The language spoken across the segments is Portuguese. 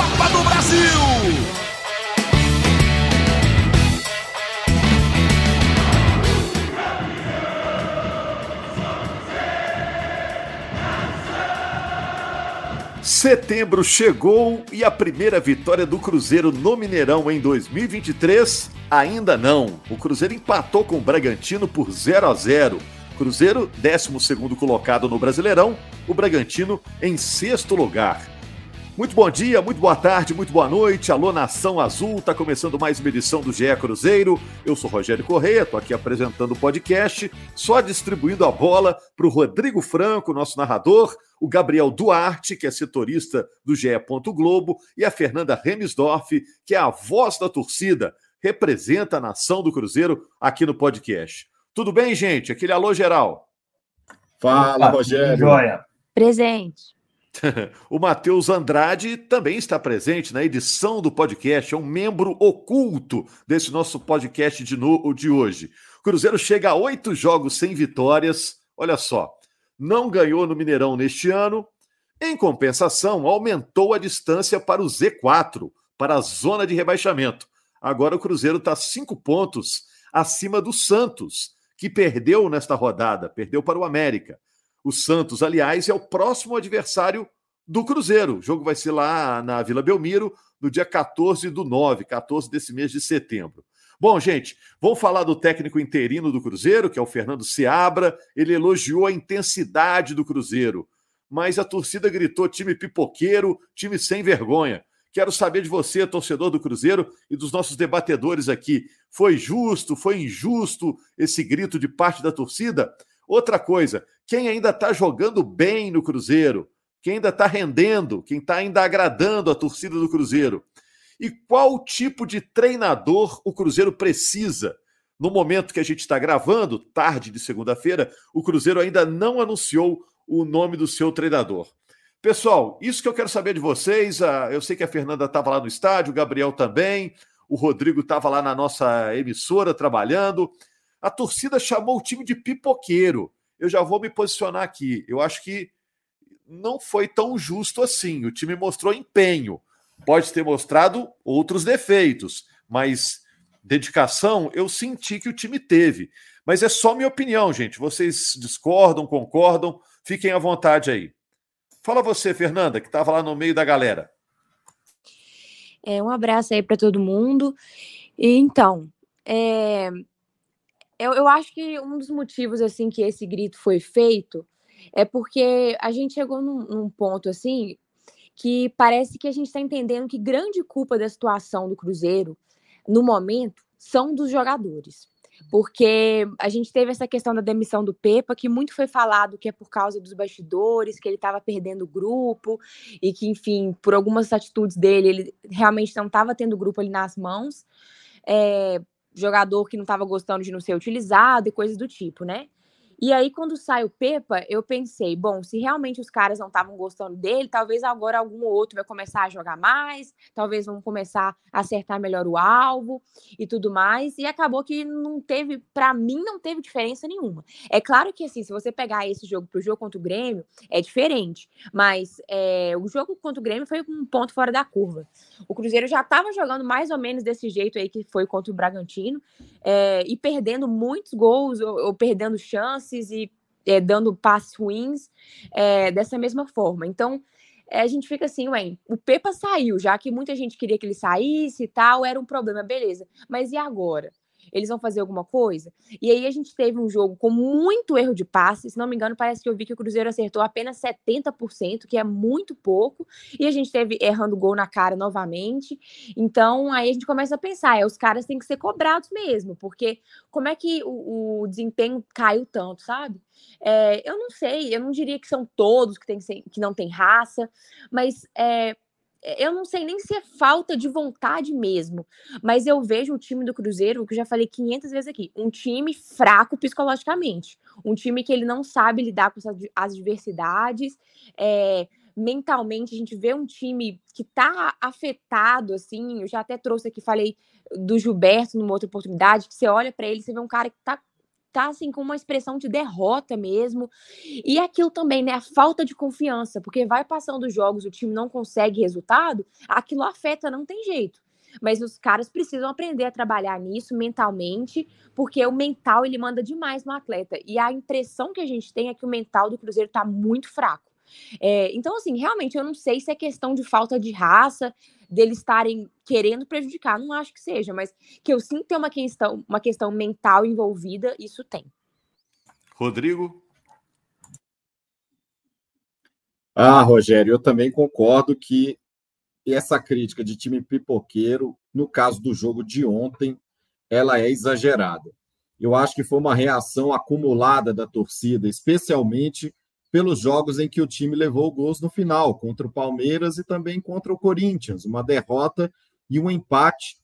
Copa do Brasil. Setembro chegou e a primeira vitória do Cruzeiro no Mineirão em 2023 ainda não. O Cruzeiro empatou com o Bragantino por 0 a 0. Cruzeiro, 12 colocado no Brasileirão, o Bragantino em sexto lugar. Muito bom dia, muito boa tarde, muito boa noite. Alô, Nação Azul, tá começando mais uma edição do GE Cruzeiro. Eu sou Rogério Correia, tô aqui apresentando o podcast, só distribuindo a bola para o Rodrigo Franco, nosso narrador, o Gabriel Duarte, que é setorista do GE. Globo, e a Fernanda Remisdorf, que é a voz da torcida, representa a nação do Cruzeiro aqui no podcast. Tudo bem, gente? Aquele alô geral. Fala, Opa, Rogério. Joia. Presente. o Matheus Andrade também está presente na edição do podcast, é um membro oculto desse nosso podcast de, no, de hoje. O Cruzeiro chega a oito jogos sem vitórias. Olha só, não ganhou no Mineirão neste ano. Em compensação, aumentou a distância para o Z4, para a zona de rebaixamento. Agora o Cruzeiro está cinco pontos acima do Santos, que perdeu nesta rodada, perdeu para o América. O Santos, aliás, é o próximo adversário do Cruzeiro. O jogo vai ser lá na Vila Belmiro, no dia 14 do 9, 14 desse mês de setembro. Bom, gente, vamos falar do técnico interino do Cruzeiro, que é o Fernando Seabra. Ele elogiou a intensidade do Cruzeiro, mas a torcida gritou time pipoqueiro, time sem vergonha. Quero saber de você, torcedor do Cruzeiro, e dos nossos debatedores aqui. Foi justo, foi injusto esse grito de parte da torcida? Outra coisa, quem ainda está jogando bem no Cruzeiro, quem ainda está rendendo, quem está ainda agradando a torcida do Cruzeiro. E qual tipo de treinador o Cruzeiro precisa? No momento que a gente está gravando, tarde de segunda-feira, o Cruzeiro ainda não anunciou o nome do seu treinador. Pessoal, isso que eu quero saber de vocês. Ah, eu sei que a Fernanda estava lá no estádio, o Gabriel também, o Rodrigo estava lá na nossa emissora trabalhando. A torcida chamou o time de pipoqueiro. Eu já vou me posicionar aqui. Eu acho que não foi tão justo assim. O time mostrou empenho. Pode ter mostrado outros defeitos, mas dedicação eu senti que o time teve. Mas é só minha opinião, gente. Vocês discordam, concordam? Fiquem à vontade aí. Fala você, Fernanda, que estava lá no meio da galera. É, um abraço aí para todo mundo. Então, é, eu, eu acho que um dos motivos, assim, que esse grito foi feito é porque a gente chegou num, num ponto, assim, que parece que a gente está entendendo que grande culpa da situação do Cruzeiro, no momento, são dos jogadores. Porque a gente teve essa questão da demissão do Pepa, que muito foi falado que é por causa dos bastidores, que ele estava perdendo o grupo, e que, enfim, por algumas atitudes dele, ele realmente não estava tendo o grupo ali nas mãos. É, jogador que não estava gostando de não ser utilizado e coisas do tipo, né? E aí, quando sai o Pepa, eu pensei, bom, se realmente os caras não estavam gostando dele, talvez agora algum outro vai começar a jogar mais, talvez vão começar a acertar melhor o alvo e tudo mais. E acabou que não teve, para mim, não teve diferença nenhuma. É claro que, assim, se você pegar esse jogo pro jogo contra o Grêmio, é diferente. Mas é, o jogo contra o Grêmio foi um ponto fora da curva. O Cruzeiro já estava jogando mais ou menos desse jeito aí que foi contra o Bragantino, é, e perdendo muitos gols ou, ou perdendo chances passes e é, dando passes ruins é, dessa mesma forma. Então, é, a gente fica assim, ué, o Pepa saiu, já que muita gente queria que ele saísse e tal, era um problema, beleza. Mas e agora? Eles vão fazer alguma coisa? E aí a gente teve um jogo com muito erro de passe, se não me engano, parece que eu vi que o Cruzeiro acertou apenas 70%, que é muito pouco, e a gente teve errando gol na cara novamente. Então aí a gente começa a pensar, é, os caras têm que ser cobrados mesmo, porque como é que o, o desempenho caiu tanto, sabe? É, eu não sei, eu não diria que são todos que, tem que, não tem raça, mas é, eu não sei nem se é falta de vontade mesmo, mas eu vejo o time do Cruzeiro, que eu já falei 500 vezes aqui, um time fraco psicologicamente, um time que ele não sabe lidar com as adversidades, é, mentalmente a gente vê um time que tá afetado, assim, eu já até trouxe aqui, falei do Gilberto numa outra oportunidade, que você olha para ele, você vê um cara que tá tá assim com uma expressão de derrota mesmo. E aquilo também, né, a falta de confiança, porque vai passando os jogos, o time não consegue resultado, aquilo afeta, não tem jeito. Mas os caras precisam aprender a trabalhar nisso mentalmente, porque o mental ele manda demais no atleta. E a impressão que a gente tem é que o mental do Cruzeiro tá muito fraco. É, então, assim, realmente eu não sei se é questão de falta de raça, deles estarem querendo prejudicar, não acho que seja, mas que eu sinto ter uma questão, uma questão mental envolvida, isso tem. Rodrigo? Ah, Rogério, eu também concordo que essa crítica de time pipoqueiro, no caso do jogo de ontem, ela é exagerada. Eu acho que foi uma reação acumulada da torcida, especialmente pelos jogos em que o time levou gols no final, contra o Palmeiras e também contra o Corinthians, uma derrota e um empate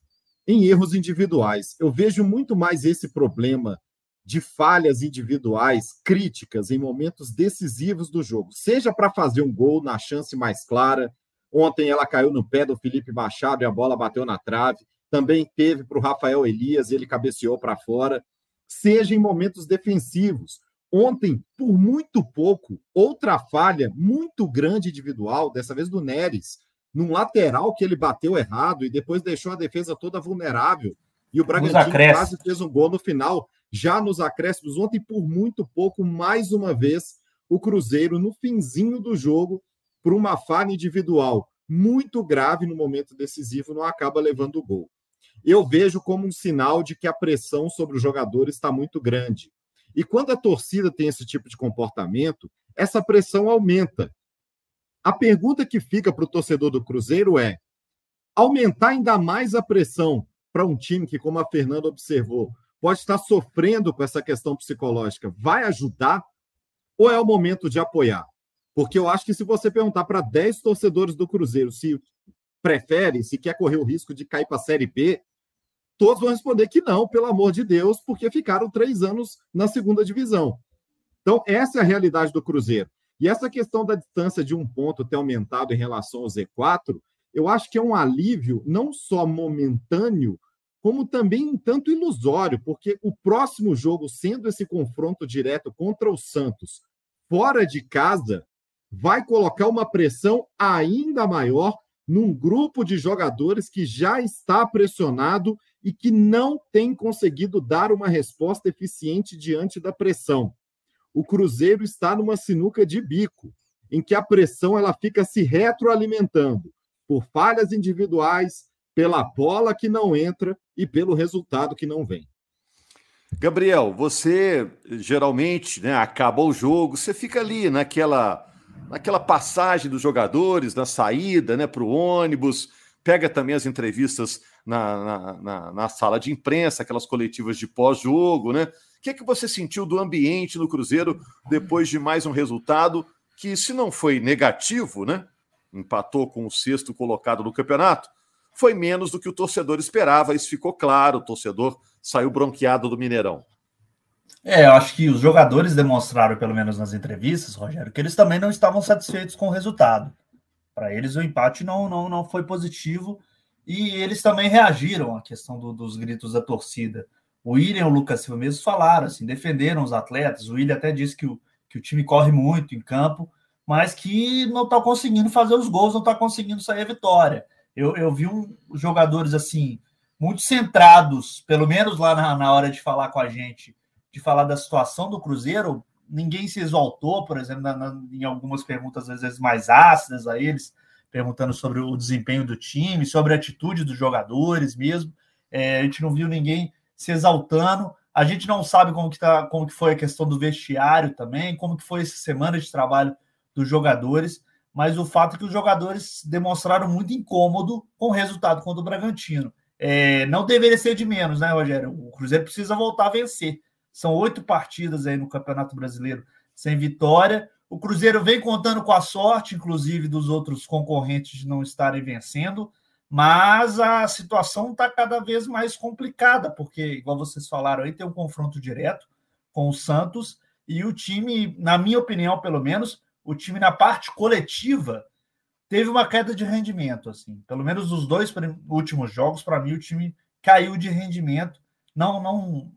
em erros individuais. Eu vejo muito mais esse problema de falhas individuais críticas em momentos decisivos do jogo, seja para fazer um gol na chance mais clara. Ontem ela caiu no pé do Felipe Machado e a bola bateu na trave. Também teve para o Rafael Elias, ele cabeceou para fora. Seja em momentos defensivos, Ontem, por muito pouco, outra falha muito grande individual, dessa vez do Neres, num lateral que ele bateu errado e depois deixou a defesa toda vulnerável. E o Bragantino quase fez um gol no final, já nos acréscimos. Ontem, por muito pouco, mais uma vez, o Cruzeiro, no finzinho do jogo, por uma falha individual muito grave no momento decisivo, não acaba levando o gol. Eu vejo como um sinal de que a pressão sobre os jogadores está muito grande. E quando a torcida tem esse tipo de comportamento, essa pressão aumenta. A pergunta que fica para o torcedor do Cruzeiro é: aumentar ainda mais a pressão para um time que, como a Fernanda observou, pode estar sofrendo com essa questão psicológica, vai ajudar? Ou é o momento de apoiar? Porque eu acho que se você perguntar para 10 torcedores do Cruzeiro se prefere, se quer correr o risco de cair para a Série B, todos vão responder que não, pelo amor de Deus, porque ficaram três anos na segunda divisão. Então, essa é a realidade do Cruzeiro. E essa questão da distância de um ponto ter aumentado em relação ao Z4, eu acho que é um alívio não só momentâneo, como também um tanto ilusório, porque o próximo jogo, sendo esse confronto direto contra o Santos, fora de casa, vai colocar uma pressão ainda maior num grupo de jogadores que já está pressionado e que não tem conseguido dar uma resposta eficiente diante da pressão. O Cruzeiro está numa sinuca de bico, em que a pressão ela fica se retroalimentando por falhas individuais, pela bola que não entra e pelo resultado que não vem. Gabriel, você geralmente, né, acabou o jogo, você fica ali naquela naquela passagem dos jogadores, na saída, né, para o ônibus, pega também as entrevistas na, na, na, sala de imprensa, aquelas coletivas de pós-jogo, né? O que, é que você sentiu do ambiente no Cruzeiro depois de mais um resultado que, se não foi negativo, né? Empatou com o sexto colocado no campeonato, foi menos do que o torcedor esperava, isso ficou claro, o torcedor saiu bronqueado do Mineirão. É, eu acho que os jogadores demonstraram, pelo menos nas entrevistas, Rogério, que eles também não estavam satisfeitos com o resultado. Para eles, o empate não, não, não foi positivo e eles também reagiram à questão do, dos gritos da torcida. O William e o Lucas Silva mesmo falaram, assim, defenderam os atletas. O William até disse que o, que o time corre muito em campo, mas que não está conseguindo fazer os gols, não está conseguindo sair a vitória. Eu, eu vi um, jogadores assim, muito centrados, pelo menos lá na, na hora de falar com a gente, de falar da situação do Cruzeiro. Ninguém se exaltou, por exemplo, na, na, em algumas perguntas, às vezes mais ácidas a eles perguntando sobre o desempenho do time, sobre a atitude dos jogadores mesmo. É, a gente não viu ninguém se exaltando. A gente não sabe como que, tá, como que foi a questão do vestiário também, como que foi essa semana de trabalho dos jogadores, mas o fato é que os jogadores demonstraram muito incômodo com o resultado contra o Bragantino. É, não deveria ser de menos, né, Rogério? O Cruzeiro precisa voltar a vencer. São oito partidas aí no Campeonato Brasileiro sem vitória. O Cruzeiro vem contando com a sorte, inclusive, dos outros concorrentes não estarem vencendo, mas a situação está cada vez mais complicada, porque, igual vocês falaram aí, tem um confronto direto com o Santos e o time, na minha opinião, pelo menos, o time na parte coletiva teve uma queda de rendimento, assim. Pelo menos os dois últimos jogos, para mim, o time caiu de rendimento. Não, não,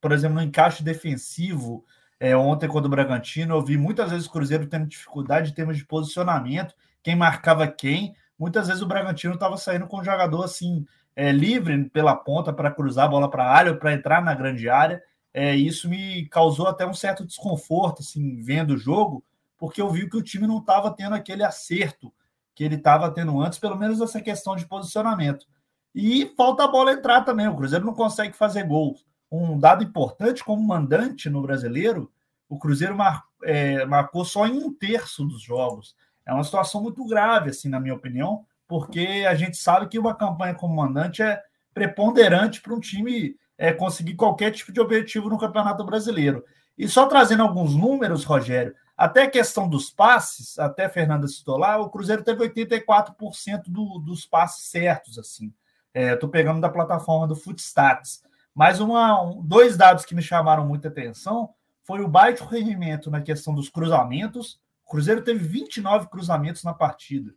por exemplo, no encaixe defensivo. É, ontem, quando o Bragantino, eu vi muitas vezes o Cruzeiro tendo dificuldade em termos de posicionamento, quem marcava quem. Muitas vezes o Bragantino estava saindo com um jogador assim, é, livre pela ponta para cruzar a bola para a área, para entrar na grande área. É, isso me causou até um certo desconforto, assim, vendo o jogo, porque eu vi que o time não estava tendo aquele acerto que ele estava tendo antes, pelo menos essa questão de posicionamento. E falta a bola entrar também. O Cruzeiro não consegue fazer gols. Um dado importante, como mandante no brasileiro, o Cruzeiro mar, é, marcou só em um terço dos jogos. É uma situação muito grave, assim, na minha opinião, porque a gente sabe que uma campanha como mandante é preponderante para um time é, conseguir qualquer tipo de objetivo no Campeonato Brasileiro. E só trazendo alguns números, Rogério, até a questão dos passes, até Fernanda citou lá, o Cruzeiro teve 84% do, dos passes certos, assim. Estou é, pegando da plataforma do Footstats. Mas uma, um, dois dados que me chamaram muita atenção foi o baixo rendimento na questão dos cruzamentos. O Cruzeiro teve 29 cruzamentos na partida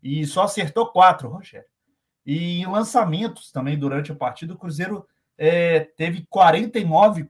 e só acertou quatro, Rogério. E em lançamentos também durante a partida, o Cruzeiro é, teve 49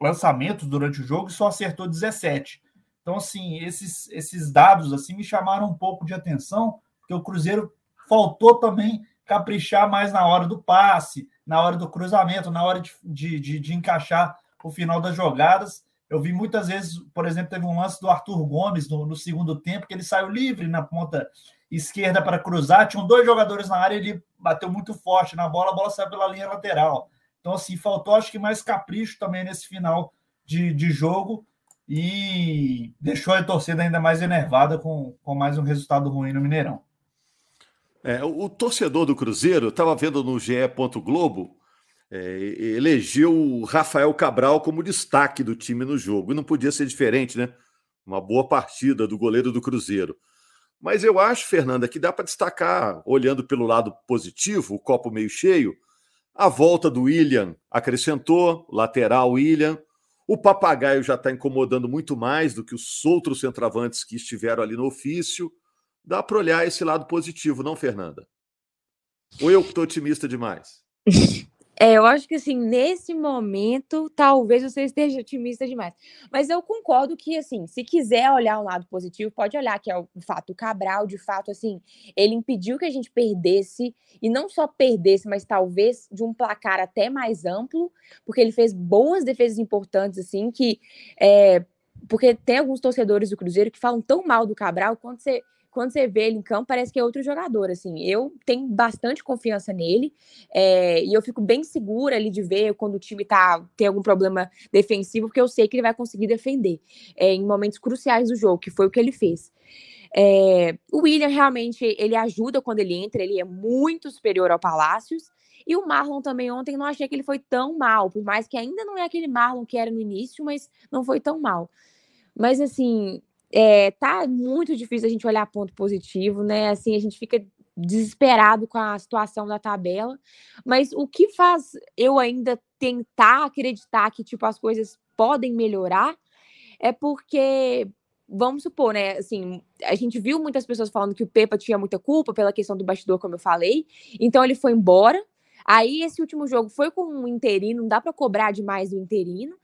lançamentos durante o jogo e só acertou 17. Então, assim, esses, esses dados assim me chamaram um pouco de atenção, porque o Cruzeiro faltou também caprichar mais na hora do passe, na hora do cruzamento, na hora de, de, de, de encaixar o final das jogadas. Eu vi muitas vezes, por exemplo, teve um lance do Arthur Gomes no, no segundo tempo, que ele saiu livre na ponta esquerda para cruzar, tinham dois jogadores na área, ele bateu muito forte na bola, a bola saiu pela linha lateral. Então, assim, faltou acho que mais capricho também nesse final de, de jogo e deixou a torcida ainda mais enervada com, com mais um resultado ruim no Mineirão. É, o, o, torcedor do Cruzeiro, estava vendo no GE. Globo, é, elegeu o Rafael Cabral como destaque do time no jogo. E não podia ser diferente, né? Uma boa partida do goleiro do Cruzeiro. Mas eu acho, Fernanda, que dá para destacar, olhando pelo lado positivo, o copo meio cheio, a volta do William acrescentou, lateral William, o papagaio já está incomodando muito mais do que os outros centroavantes que estiveram ali no ofício. Dá para olhar esse lado positivo, não, Fernanda? Ou eu estou otimista demais? É, eu acho que assim, nesse momento, talvez você esteja otimista demais. Mas eu concordo que, assim, se quiser olhar um lado positivo, pode olhar que é o fato Cabral, de fato, assim, ele impediu que a gente perdesse, e não só perdesse, mas talvez de um placar até mais amplo, porque ele fez boas defesas importantes, assim, que. É, porque tem alguns torcedores do Cruzeiro que falam tão mal do Cabral quando você quando você vê ele em campo, parece que é outro jogador, assim. Eu tenho bastante confiança nele é, e eu fico bem segura ali de ver quando o time tá, tem algum problema defensivo, porque eu sei que ele vai conseguir defender é, em momentos cruciais do jogo, que foi o que ele fez. É, o William realmente ele ajuda quando ele entra, ele é muito superior ao Palácios. E o Marlon também ontem não achei que ele foi tão mal, por mais que ainda não é aquele Marlon que era no início, mas não foi tão mal. Mas assim, é, tá muito difícil a gente olhar ponto positivo, né? Assim, a gente fica desesperado com a situação da tabela, mas o que faz eu ainda tentar acreditar que tipo as coisas podem melhorar é porque vamos supor, né, assim, a gente viu muitas pessoas falando que o Pepa tinha muita culpa pela questão do bastidor, como eu falei, então ele foi embora. Aí esse último jogo foi com um interino, não dá para cobrar demais do interino.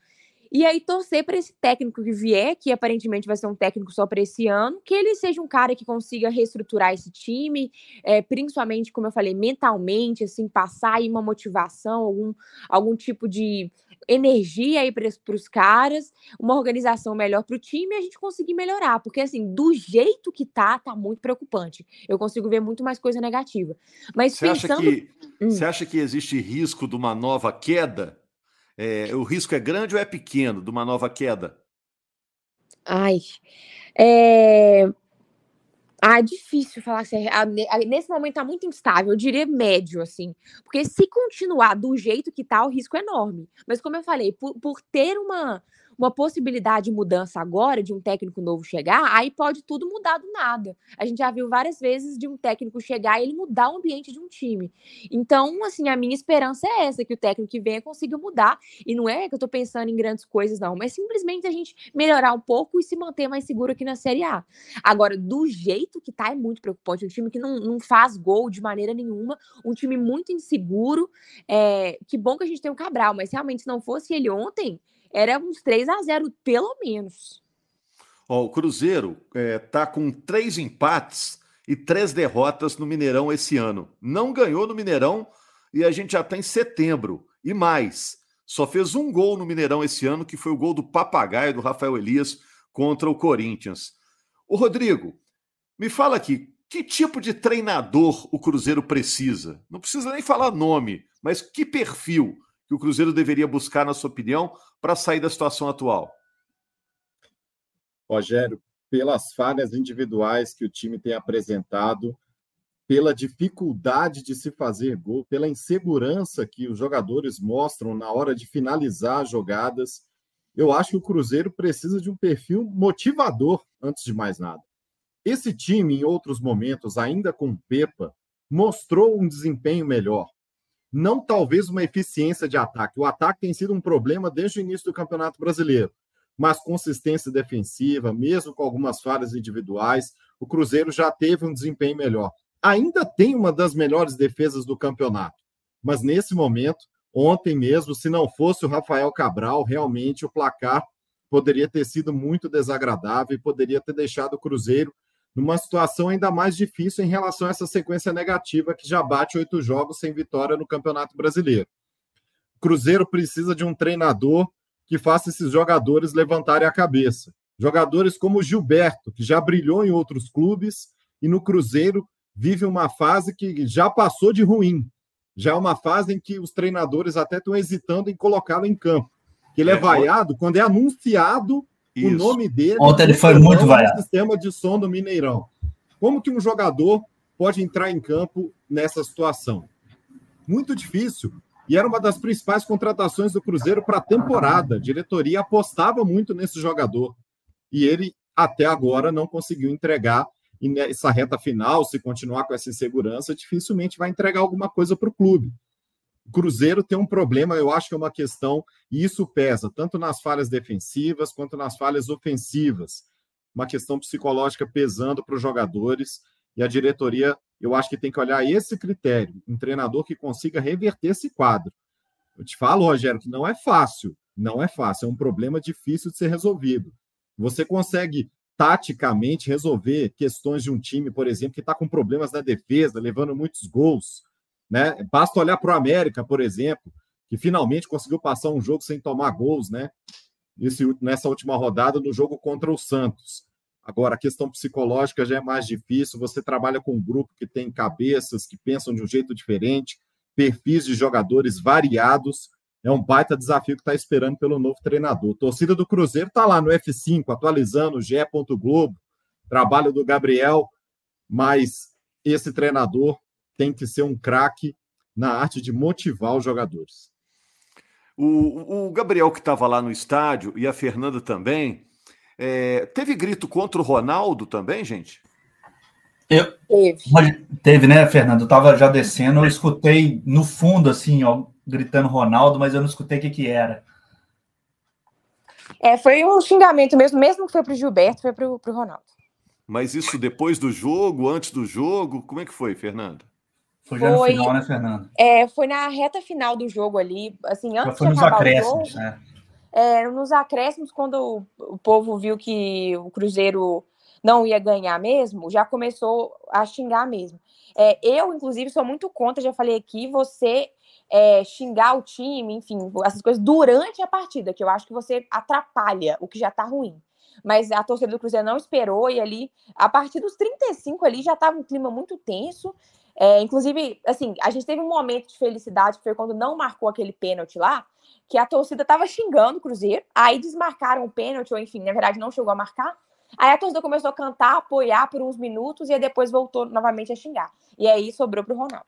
E aí torcer para esse técnico que vier, que aparentemente vai ser um técnico só para esse ano, que ele seja um cara que consiga reestruturar esse time, é, principalmente, como eu falei, mentalmente, assim, passar aí uma motivação, algum, algum tipo de energia aí para os caras, uma organização melhor para o time e a gente conseguir melhorar, porque assim, do jeito que tá, tá muito preocupante. Eu consigo ver muito mais coisa negativa. Mas você pensando... acha que hum. você acha que existe risco de uma nova queda? É, o risco é grande ou é pequeno de uma nova queda? Ai, é... Ah, é difícil falar assim. Nesse momento tá muito instável, eu diria médio, assim. Porque se continuar do jeito que tá, o risco é enorme. Mas como eu falei, por, por ter uma, uma possibilidade de mudança agora, de um técnico novo chegar, aí pode tudo mudar do nada. A gente já viu várias vezes de um técnico chegar e ele mudar o ambiente de um time. Então, assim, a minha esperança é essa, que o técnico que venha consiga mudar. E não é que eu tô pensando em grandes coisas, não, mas simplesmente a gente melhorar um pouco e se manter mais seguro aqui na Série A. Agora, do jeito que tá, é muito preocupante. Um time que não, não faz gol de maneira nenhuma, um time muito inseguro. É, que bom que a gente tem o Cabral, mas realmente, se não fosse ele ontem, era uns 3 a 0 pelo menos. O Cruzeiro é, tá com três empates e três derrotas no Mineirão esse ano. Não ganhou no Mineirão e a gente já está em setembro. E mais, só fez um gol no Mineirão esse ano, que foi o gol do papagaio do Rafael Elias contra o Corinthians. O Rodrigo, me fala aqui, que tipo de treinador o Cruzeiro precisa? Não precisa nem falar nome, mas que perfil que o Cruzeiro deveria buscar, na sua opinião, para sair da situação atual? Rogério, pelas falhas individuais que o time tem apresentado, pela dificuldade de se fazer gol, pela insegurança que os jogadores mostram na hora de finalizar jogadas, eu acho que o Cruzeiro precisa de um perfil motivador antes de mais nada. Esse time, em outros momentos, ainda com Pepa, mostrou um desempenho melhor não talvez uma eficiência de ataque. O ataque tem sido um problema desde o início do Campeonato Brasileiro, mas consistência defensiva, mesmo com algumas falhas individuais, o Cruzeiro já teve um desempenho melhor. Ainda tem uma das melhores defesas do campeonato, mas nesse momento, ontem mesmo, se não fosse o Rafael Cabral, realmente o placar poderia ter sido muito desagradável e poderia ter deixado o Cruzeiro numa situação ainda mais difícil em relação a essa sequência negativa que já bate oito jogos sem vitória no Campeonato Brasileiro. O Cruzeiro precisa de um treinador que faça esses jogadores levantarem a cabeça. Jogadores como Gilberto, que já brilhou em outros clubes e no Cruzeiro vive uma fase que já passou de ruim. Já é uma fase em que os treinadores até estão hesitando em colocá-lo em campo. Ele é, é vaiado quando é anunciado isso. O nome dele. Ontem ele foi muito vaiado. sistema de som do Mineirão. Como que um jogador pode entrar em campo nessa situação? Muito difícil. E era uma das principais contratações do Cruzeiro para a temporada. A diretoria apostava muito nesse jogador. E ele, até agora, não conseguiu entregar. E nessa reta final, se continuar com essa insegurança, dificilmente vai entregar alguma coisa para o clube. Cruzeiro tem um problema, eu acho que é uma questão, e isso pesa tanto nas falhas defensivas quanto nas falhas ofensivas. Uma questão psicológica pesando para os jogadores, e a diretoria, eu acho que tem que olhar esse critério, um treinador que consiga reverter esse quadro. Eu te falo, Rogério, que não é fácil, não é fácil, é um problema difícil de ser resolvido. Você consegue taticamente resolver questões de um time, por exemplo, que está com problemas na defesa, levando muitos gols, né? Basta olhar para o América, por exemplo, que finalmente conseguiu passar um jogo sem tomar gols, né? Esse, nessa última rodada, no jogo contra o Santos. Agora, a questão psicológica já é mais difícil. Você trabalha com um grupo que tem cabeças que pensam de um jeito diferente, perfis de jogadores variados. É um baita desafio que está esperando pelo novo treinador. Torcida do Cruzeiro está lá no F5, atualizando o GE. Globo, trabalho do Gabriel, mas esse treinador tem que ser um craque na arte de motivar os jogadores. O, o Gabriel, que estava lá no estádio, e a Fernanda também, é, teve grito contra o Ronaldo também, gente? Eu, teve. teve, né, Fernando? Eu tava já descendo, eu escutei no fundo, assim, ó, gritando Ronaldo, mas eu não escutei o que, que era. É, foi um xingamento mesmo, mesmo que foi pro Gilberto, foi pro, pro Ronaldo. Mas isso depois do jogo, antes do jogo, como é que foi, Fernanda? Foi já no final, né, Fernando? É, foi na reta final do jogo ali, assim, antes foi de nos acréscimos, jogo, né? É, nos acréscimos, quando o, o povo viu que o Cruzeiro não ia ganhar mesmo, já começou a xingar mesmo. É, eu, inclusive, sou muito contra, já falei aqui, você é, xingar o time, enfim, essas coisas durante a partida, que eu acho que você atrapalha o que já tá ruim. Mas a torcida do Cruzeiro não esperou e ali, a partir dos 35 ali, já tava um clima muito tenso. É, inclusive, assim, a gente teve um momento de felicidade, que foi quando não marcou aquele pênalti lá, que a torcida tava xingando o Cruzeiro, aí desmarcaram o pênalti, ou enfim, na verdade não chegou a marcar. Aí a torcida começou a cantar, apoiar por uns minutos, e aí depois voltou novamente a xingar. E aí sobrou pro Ronaldo.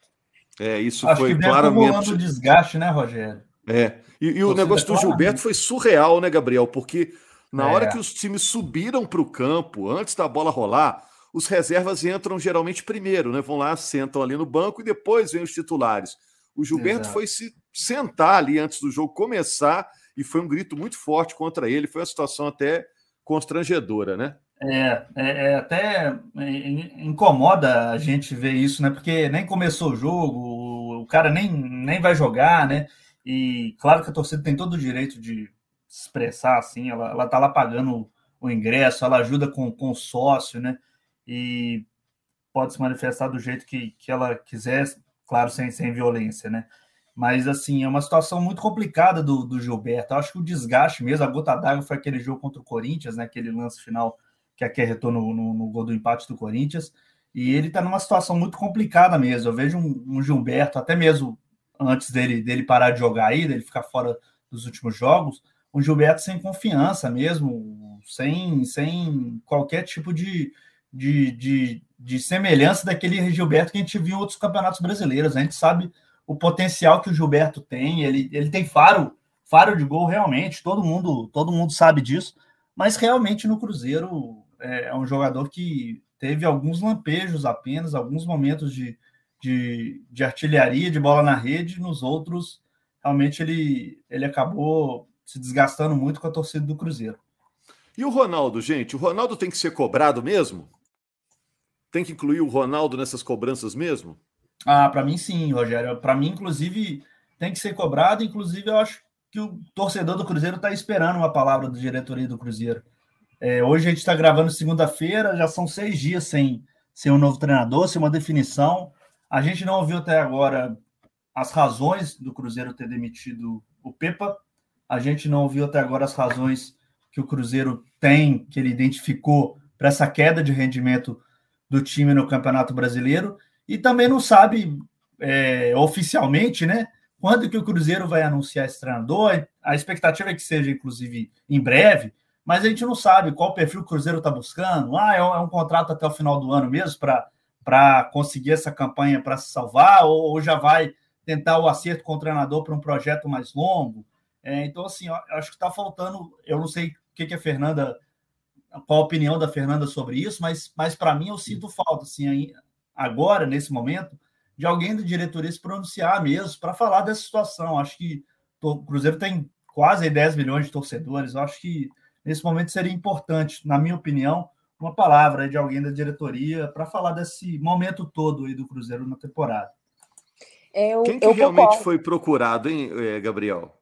É, isso Acho foi que claramente. desgaste, né, Rogério? É. E, e o negócio do Gilberto foi surreal, né, Gabriel? Porque na é. hora que os times subiram para o campo, antes da bola rolar, os reservas entram geralmente primeiro, né? Vão lá, sentam ali no banco e depois vêm os titulares. O Gilberto Exato. foi se sentar ali antes do jogo começar e foi um grito muito forte contra ele. Foi uma situação até constrangedora, né? É, é, é, até incomoda a gente ver isso, né? Porque nem começou o jogo, o cara nem, nem vai jogar, né? E claro que a torcida tem todo o direito de se expressar assim, ela, ela tá lá pagando o ingresso, ela ajuda com, com o sócio, né? E pode se manifestar do jeito que, que ela quiser, claro, sem, sem violência, né? Mas, assim, é uma situação muito complicada do, do Gilberto. Eu acho que o desgaste mesmo, a gota d'água foi aquele jogo contra o Corinthians, né? Aquele lance final que acarretou no, no, no gol do empate do Corinthians. E ele está numa situação muito complicada mesmo. Eu vejo um, um, Gilberto, até mesmo antes dele, dele parar de jogar aí, dele ficar fora dos últimos jogos, um Gilberto sem confiança mesmo, sem, sem qualquer tipo de, de, de, de semelhança daquele Gilberto que a gente viu em outros campeonatos brasileiros. A gente sabe o potencial que o Gilberto tem, ele, ele tem faro, faro de gol realmente, todo mundo, todo mundo sabe disso, mas realmente no Cruzeiro é, é um jogador que teve alguns lampejos apenas, alguns momentos de, de, de, artilharia, de bola na rede, nos outros, realmente ele, ele acabou se desgastando muito com a torcida do Cruzeiro. E o Ronaldo, gente? O Ronaldo tem que ser cobrado mesmo? Tem que incluir o Ronaldo nessas cobranças mesmo? Ah, para mim sim, Rogério. Para mim, inclusive, tem que ser cobrado. Inclusive, eu acho que o torcedor do Cruzeiro está esperando uma palavra do diretoria do Cruzeiro. É, hoje a gente está gravando segunda-feira, já são seis dias sem, sem um novo treinador, sem uma definição. A gente não ouviu até agora as razões do Cruzeiro ter demitido o Pepa. A gente não ouviu até agora as razões que o Cruzeiro tem, que ele identificou para essa queda de rendimento do time no Campeonato Brasileiro. E também não sabe é, oficialmente, né? Quando que o Cruzeiro vai anunciar esse treinador? A expectativa é que seja, inclusive, em breve mas a gente não sabe qual perfil o Cruzeiro está buscando. Ah, é um, é um, contrato até o final do ano mesmo para conseguir essa campanha para se salvar, ou, ou, já vai tentar o acerto com o treinador para um projeto mais longo. É, então, assim, eu acho que está faltando. Eu não sei o que, que a Fernanda, qual a opinião da Fernanda sobre isso, mas, mas para mim eu sinto falta, assim, agora, nesse momento, de alguém da diretoria se pronunciar mesmo para falar dessa situação. Acho que o Cruzeiro tem quase 10 milhões de torcedores. Eu acho que nesse momento seria importante, na minha opinião, uma palavra de alguém da diretoria para falar desse momento todo aí do Cruzeiro na temporada. Eu, Quem que realmente concordo. foi procurado, hein, eh, Gabriel?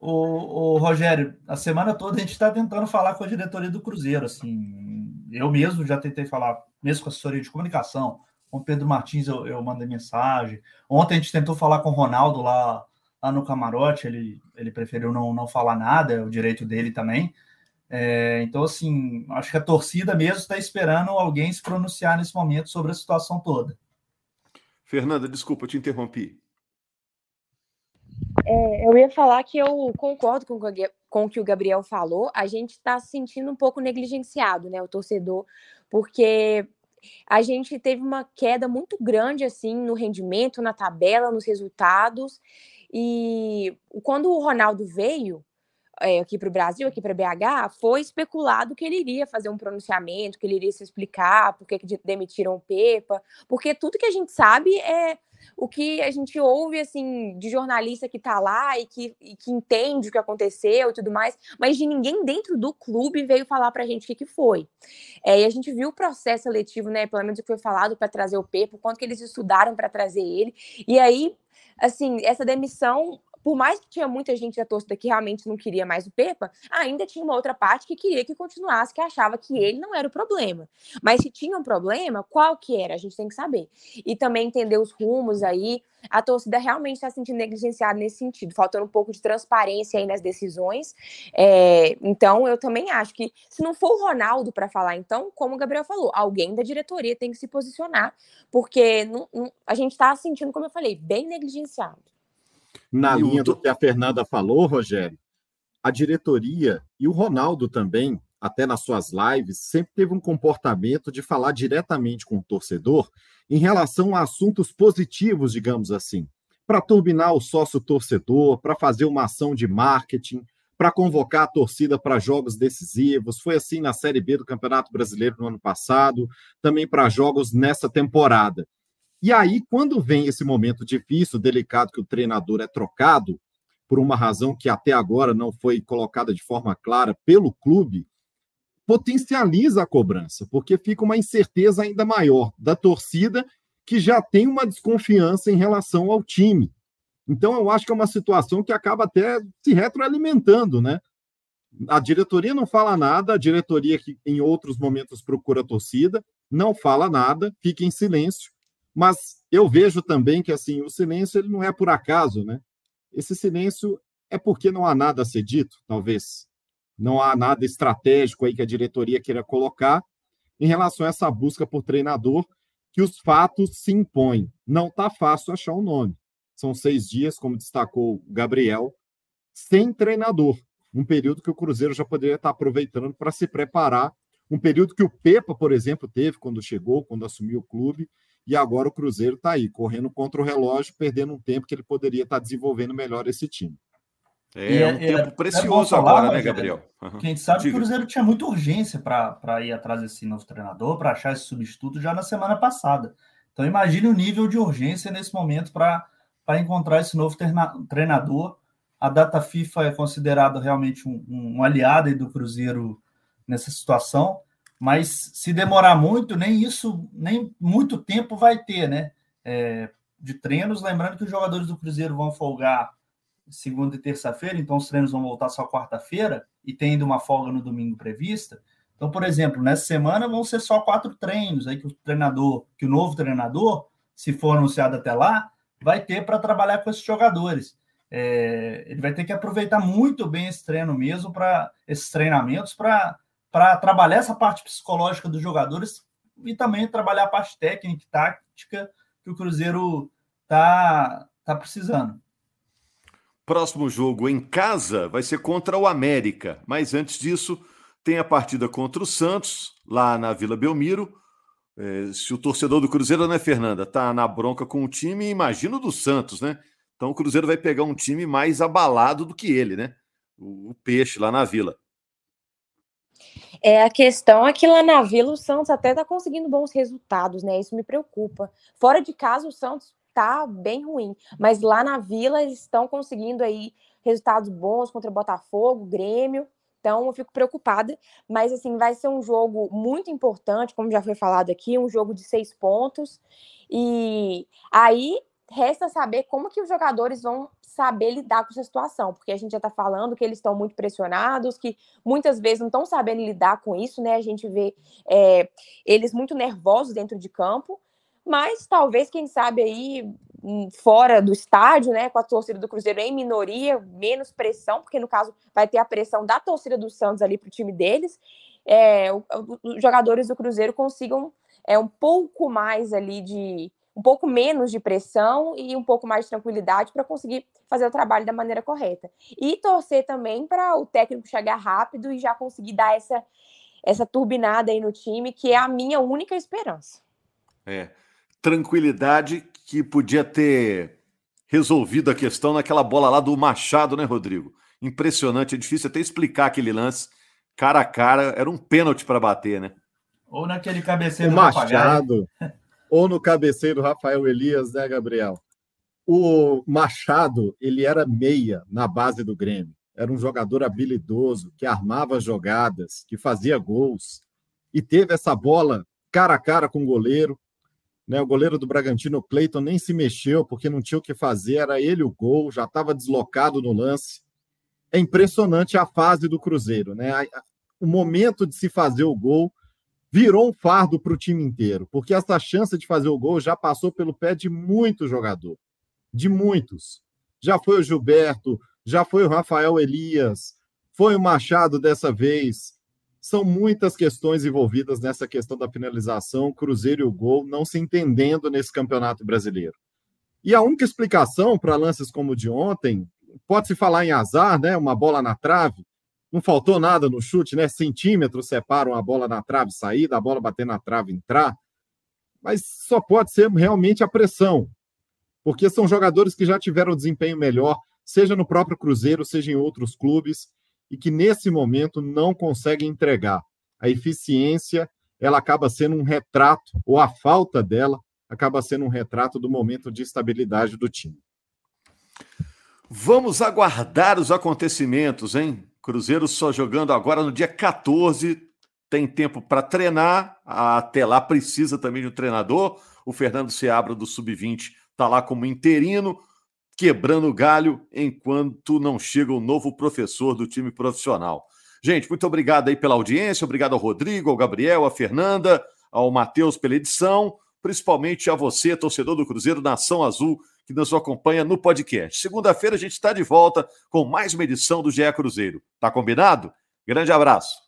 O, o, Rogério, a semana toda a gente está tentando falar com a diretoria do Cruzeiro. Assim, eu mesmo já tentei falar, mesmo com a assessoria de comunicação, com o Pedro Martins eu, eu mandei mensagem. Ontem a gente tentou falar com o Ronaldo lá lá no camarote, ele, ele preferiu não, não falar nada, é o direito dele também. É, então, assim, acho que a torcida mesmo está esperando alguém se pronunciar nesse momento sobre a situação toda. Fernanda, desculpa, eu te interrompi. É, eu ia falar que eu concordo com, com o que o Gabriel falou. A gente está se sentindo um pouco negligenciado, né, o torcedor, porque a gente teve uma queda muito grande assim no rendimento, na tabela, nos resultados. E quando o Ronaldo veio é, aqui para o Brasil, aqui para BH, foi especulado que ele iria fazer um pronunciamento, que ele iria se explicar por que demitiram o Pepa, porque tudo que a gente sabe é o que a gente ouve assim de jornalista que está lá e que, e que entende o que aconteceu e tudo mais, mas de ninguém dentro do clube veio falar para a gente o que, que foi. É, e a gente viu o processo seletivo, né? Pelo menos o que foi falado para trazer o Pepa, o quanto que eles estudaram para trazer ele. E aí assim, essa demissão, por mais que tinha muita gente da torcida que realmente não queria mais o Pepa, ainda tinha uma outra parte que queria que continuasse, que achava que ele não era o problema. Mas se tinha um problema, qual que era? A gente tem que saber. E também entender os rumos aí. A torcida realmente está se sentindo negligenciada nesse sentido, faltando um pouco de transparência aí nas decisões. É, então, eu também acho que se não for o Ronaldo para falar, então, como o Gabriel falou, alguém da diretoria tem que se posicionar, porque não, não, a gente está sentindo, como eu falei, bem negligenciado. Na linha do que a Fernanda falou, Rogério, a diretoria e o Ronaldo também, até nas suas lives, sempre teve um comportamento de falar diretamente com o torcedor em relação a assuntos positivos, digamos assim. para turbinar o sócio torcedor, para fazer uma ação de marketing, para convocar a torcida para jogos decisivos. Foi assim na Série B do Campeonato Brasileiro no ano passado, também para jogos nessa temporada. E aí, quando vem esse momento difícil, delicado, que o treinador é trocado, por uma razão que até agora não foi colocada de forma clara pelo clube, potencializa a cobrança, porque fica uma incerteza ainda maior da torcida que já tem uma desconfiança em relação ao time. Então, eu acho que é uma situação que acaba até se retroalimentando, né? A diretoria não fala nada, a diretoria que em outros momentos procura a torcida, não fala nada, fica em silêncio, mas eu vejo também que assim, o silêncio ele não é por acaso, né? Esse silêncio é porque não há nada a ser dito, talvez. Não há nada estratégico aí que a diretoria queira colocar em relação a essa busca por treinador, que os fatos se impõem. Não está fácil achar o um nome. São seis dias, como destacou o Gabriel, sem treinador. Um período que o Cruzeiro já poderia estar aproveitando para se preparar. Um período que o Pepa, por exemplo, teve quando chegou, quando assumiu o clube, e agora o Cruzeiro está aí, correndo contra o relógio, perdendo um tempo que ele poderia estar desenvolvendo melhor esse time. É, é um é, tempo é precioso é agora, né, Gabriel? Uhum. Quem sabe Diga. que o Cruzeiro tinha muita urgência para ir atrás desse novo treinador, para achar esse substituto já na semana passada. Então imagine o nível de urgência nesse momento para encontrar esse novo treinador. A data FIFA é considerada realmente um, um aliado do Cruzeiro nessa situação mas se demorar muito, nem isso, nem muito tempo vai ter, né? É, de treinos, lembrando que os jogadores do Cruzeiro vão folgar segunda e terça-feira, então os treinos vão voltar só quarta-feira e tem ainda uma folga no domingo prevista. Então, por exemplo, nessa semana vão ser só quatro treinos aí que o treinador, que o novo treinador, se for anunciado até lá, vai ter para trabalhar com esses jogadores. É, ele vai ter que aproveitar muito bem esse treino mesmo para esses treinamentos para para trabalhar essa parte psicológica dos jogadores e também trabalhar a parte técnica e tática que o Cruzeiro tá, tá precisando. Próximo jogo em casa vai ser contra o América, mas antes disso tem a partida contra o Santos, lá na Vila Belmiro. É, se o torcedor do Cruzeiro, né, Fernanda, tá na bronca com o time, imagino do Santos, né? Então o Cruzeiro vai pegar um time mais abalado do que ele, né? O, o Peixe lá na Vila. É, a questão é que lá na Vila o Santos até tá conseguindo bons resultados, né? Isso me preocupa. Fora de casa, o Santos tá bem ruim, mas lá na Vila eles estão conseguindo aí resultados bons contra Botafogo, Grêmio. Então eu fico preocupada, mas assim vai ser um jogo muito importante, como já foi falado aqui, um jogo de seis pontos. E aí resta saber como que os jogadores vão saber lidar com essa situação, porque a gente já está falando que eles estão muito pressionados, que muitas vezes não estão sabendo lidar com isso, né? A gente vê é, eles muito nervosos dentro de campo, mas talvez, quem sabe, aí hum, fora do estádio, né, com a torcida do Cruzeiro em minoria, menos pressão, porque no caso vai ter a pressão da torcida do Santos ali para o time deles, é, os jogadores do Cruzeiro consigam é, um pouco mais ali de um pouco menos de pressão e um pouco mais de tranquilidade para conseguir fazer o trabalho da maneira correta. E torcer também para o técnico chegar rápido e já conseguir dar essa, essa turbinada aí no time, que é a minha única esperança. É. Tranquilidade que podia ter resolvido a questão naquela bola lá do Machado, né, Rodrigo? Impressionante, é difícil até explicar aquele lance cara a cara, era um pênalti para bater, né? Ou naquele cabeceiro o Machado ou no cabeceiro Rafael Elias, né, Gabriel? O Machado, ele era meia na base do Grêmio. Era um jogador habilidoso, que armava jogadas, que fazia gols. E teve essa bola cara a cara com o goleiro. Né? O goleiro do Bragantino, Cleiton, nem se mexeu, porque não tinha o que fazer. Era ele o gol, já estava deslocado no lance. É impressionante a fase do Cruzeiro. Né? O momento de se fazer o gol virou um fardo para o time inteiro, porque essa chance de fazer o gol já passou pelo pé de muito jogador, de muitos. Já foi o Gilberto, já foi o Rafael Elias, foi o Machado dessa vez. São muitas questões envolvidas nessa questão da finalização, Cruzeiro e o gol não se entendendo nesse campeonato brasileiro. E a única explicação para lances como o de ontem, pode-se falar em azar, né? Uma bola na trave, não faltou nada no chute, né? Centímetros separam a bola na trave sair, da bola bater na trave entrar. Mas só pode ser realmente a pressão. porque são jogadores que já tiveram desempenho melhor, seja no próprio Cruzeiro, seja em outros clubes, e que nesse momento não conseguem entregar. A eficiência, ela acaba sendo um retrato, ou a falta dela, acaba sendo um retrato do momento de estabilidade do time. Vamos aguardar os acontecimentos, hein? Cruzeiro só jogando agora no dia 14, tem tempo para treinar, até lá precisa também de um treinador. O Fernando Seabra do Sub-20 está lá como interino, quebrando galho enquanto não chega o novo professor do time profissional. Gente, muito obrigado aí pela audiência, obrigado ao Rodrigo, ao Gabriel, à Fernanda, ao Matheus pela edição, principalmente a você, torcedor do Cruzeiro Nação Azul, que nos acompanha no podcast. Segunda-feira a gente está de volta com mais uma edição do GE Cruzeiro. Tá combinado? Grande abraço.